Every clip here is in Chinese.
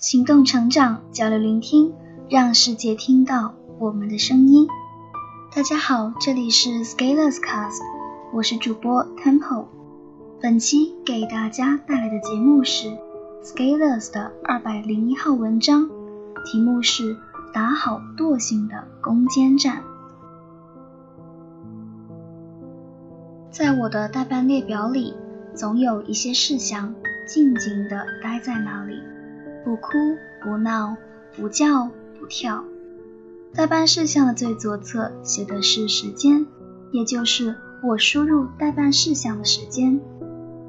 行动成长，交流聆听，让世界听到我们的声音。大家好，这里是 Scalers Cast，我是主播 Temple。本期给大家带来的节目是 Scalers 的二百零一号文章，题目是打好惰性的攻坚战。在我的代办列表里，总有一些事项静静地待在那里。不哭不闹不叫不跳。代办事项的最左侧写的是时间，也就是我输入代办事项的时间。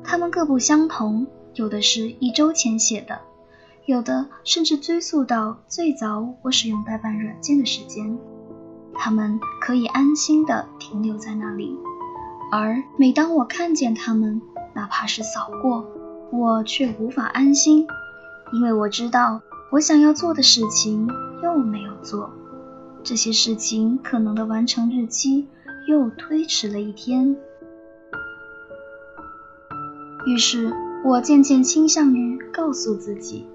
它们各不相同，有的是一周前写的，有的甚至追溯到最早我使用代办软件的时间。它们可以安心的停留在那里，而每当我看见它们，哪怕是扫过，我却无法安心。因为我知道我想要做的事情又没有做，这些事情可能的完成日期又推迟了一天。于是我渐渐倾向于告诉自己，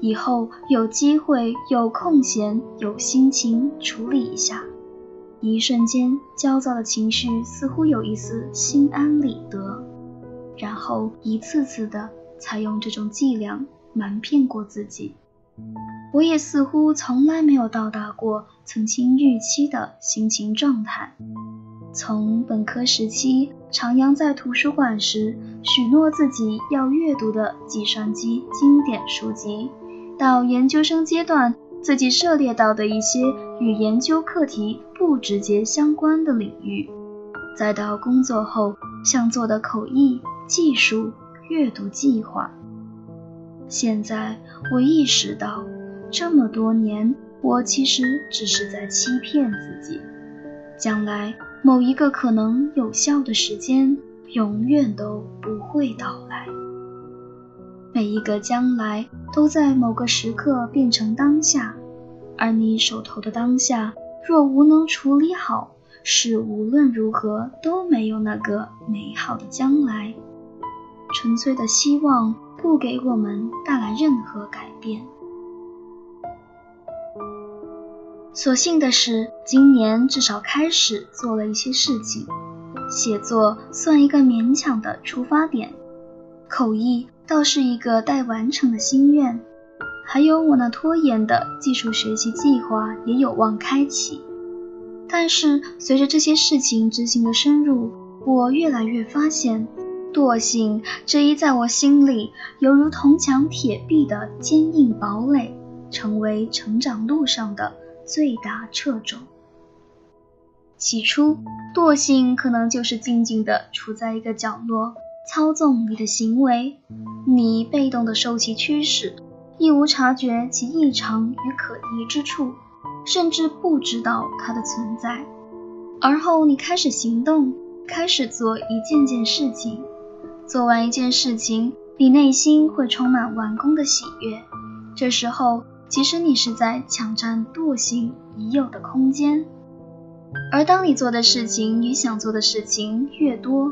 以后有机会、有空闲、有心情处理一下。一瞬间，焦躁的情绪似乎有一丝心安理得，然后一次次的采用这种伎俩。瞒骗过自己，我也似乎从来没有到达过曾经预期的心情状态。从本科时期徜徉在图书馆时许诺自己要阅读的计算机经典书籍，到研究生阶段自己涉猎到的一些与研究课题不直接相关的领域，再到工作后想做的口译、技术、阅读计划。现在我意识到，这么多年我其实只是在欺骗自己。将来某一个可能有效的时间，永远都不会到来。每一个将来都在某个时刻变成当下，而你手头的当下若无能处理好，是无论如何都没有那个美好的将来。纯粹的希望。不给我们带来任何改变。所幸的是，今年至少开始做了一些事情。写作算一个勉强的出发点，口译倒是一个待完成的心愿，还有我那拖延的技术学习计划也有望开启。但是随着这些事情执行的深入，我越来越发现。惰性这一在我心里犹如铜墙铁壁的坚硬堡垒，成为成长路上的最大掣肘。起初，惰性可能就是静静地处在一个角落，操纵你的行为，你被动地受其驱使，亦无察觉其异常与可疑之处，甚至不知道它的存在。而后，你开始行动，开始做一件件事情。做完一件事情，你内心会充满完工的喜悦。这时候，其实你是在抢占惰性已有的空间。而当你做的事情与想做的事情越多，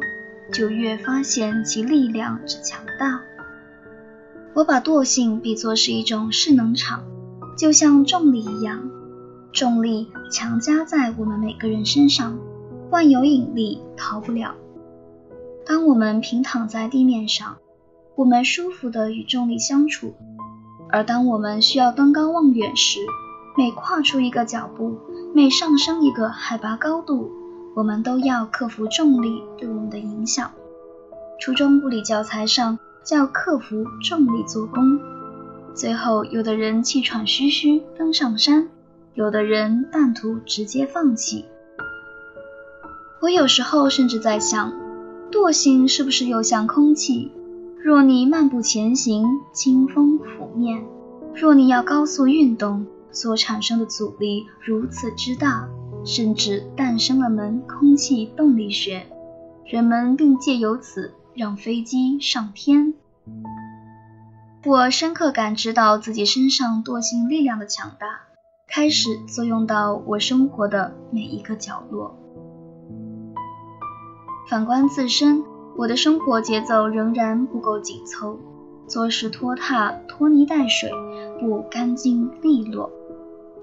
就越发现其力量之强大。我把惰性比作是一种势能场，就像重力一样，重力强加在我们每个人身上，万有引力逃不了。当我们平躺在地面上，我们舒服地与重力相处；而当我们需要登高望远时，每跨出一个脚步，每上升一个海拔高度，我们都要克服重力对我们的影响。初中物理教材上叫克服重力做功。最后，有的人气喘吁吁登上山，有的人半途直接放弃。我有时候甚至在想。惰性是不是又像空气？若你漫步前行，清风拂面；若你要高速运动，所产生的阻力如此之大，甚至诞生了门空气动力学，人们并借由此让飞机上天。我深刻感知到自己身上惰性力量的强大，开始作用到我生活的每一个角落。反观自身，我的生活节奏仍然不够紧凑。做事拖沓、拖泥带水，不干净利落。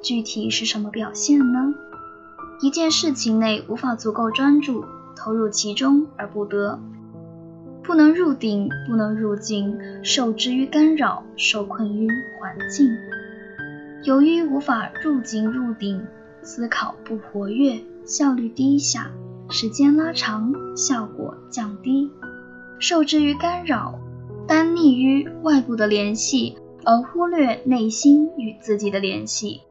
具体是什么表现呢？一件事情内无法足够专注，投入其中而不得，不能入定，不能入境，受制于干扰，受困于环境。由于无法入境入定，思考不活跃，效率低下，时间拉长，效果降低。受制于干扰，单溺于外部的联系，而忽略内心与自己的联系，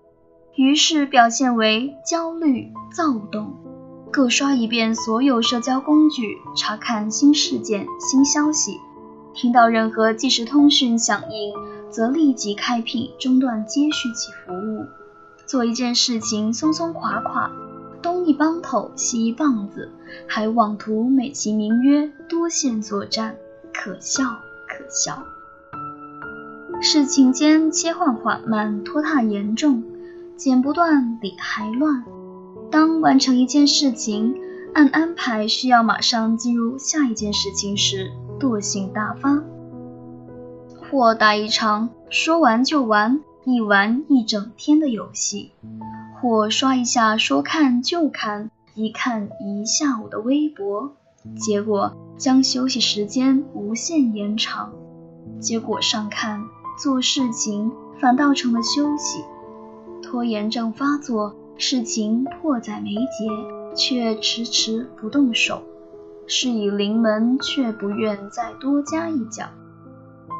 于是表现为焦虑、躁动。各刷一遍所有社交工具，查看新事件、新消息，听到任何即时通讯响应，则立即开辟中断接续其服务。做一件事情松松垮垮，一帮头西一棒子，还妄图美其名曰多线作战，可笑可笑。事情间切换缓慢，拖沓严重，剪不断，理还乱。当完成一件事情，按安排需要马上进入下一件事情时，惰性大发，或打一场说完就完。一玩一整天的游戏，或刷一下说看就看，一看一下午的微博，结果将休息时间无限延长。结果上看，做事情反倒成了休息，拖延症发作，事情迫在眉睫，却迟迟不动手，事已临门，却不愿再多加一脚，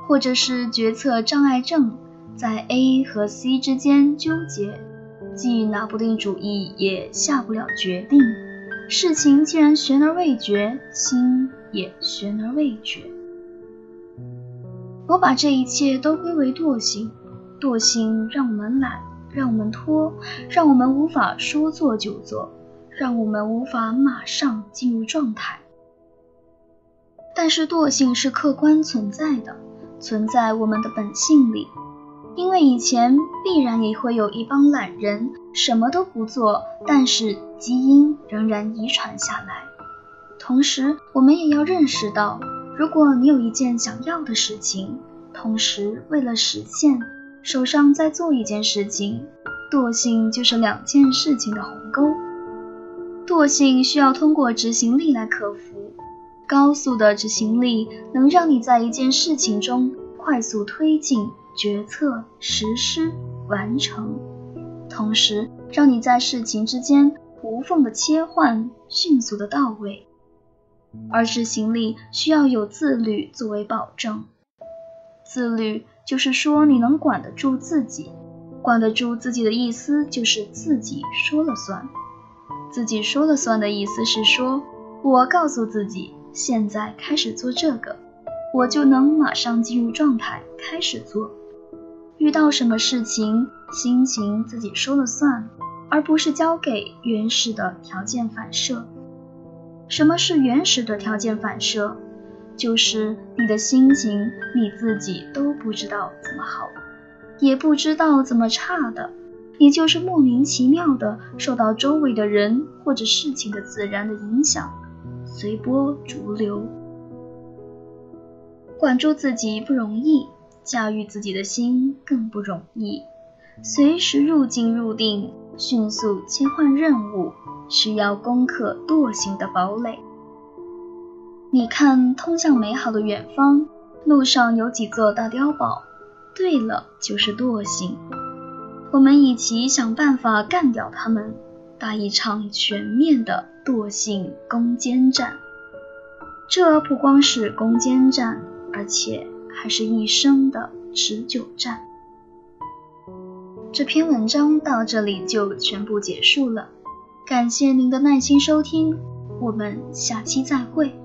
或者是决策障碍症。在 A 和 C 之间纠结，既拿不定主意，也下不了决定。事情既然悬而未决，心也悬而未决。我把这一切都归为惰性，惰性让我们懒，让我们拖，让我们无法说做就做，让我们无法马上进入状态。但是惰性是客观存在的，存在我们的本性里。因为以前必然也会有一帮懒人，什么都不做，但是基因仍然遗传下来。同时，我们也要认识到，如果你有一件想要的事情，同时为了实现，手上在做一件事情，惰性就是两件事情的鸿沟。惰性需要通过执行力来克服，高速的执行力能让你在一件事情中快速推进。决策、实施、完成，同时让你在事情之间无缝的切换，迅速的到位。而执行力需要有自律作为保证。自律就是说你能管得住自己，管得住自己的意思就是自己说了算。自己说了算的意思是说，我告诉自己，现在开始做这个，我就能马上进入状态，开始做。遇到什么事情，心情自己说了算，而不是交给原始的条件反射。什么是原始的条件反射？就是你的心情你自己都不知道怎么好，也不知道怎么差的，你就是莫名其妙的受到周围的人或者事情的自然的影响，随波逐流。管住自己不容易。驾驭自己的心更不容易，随时入境入定，迅速切换任务，需要攻克惰性的堡垒。你看，通向美好的远方，路上有几座大碉堡，对了，就是惰性。我们一起想办法干掉他们，打一场全面的惰性攻坚战。这不光是攻坚战，而且。还是一生的持久战。这篇文章到这里就全部结束了，感谢您的耐心收听，我们下期再会。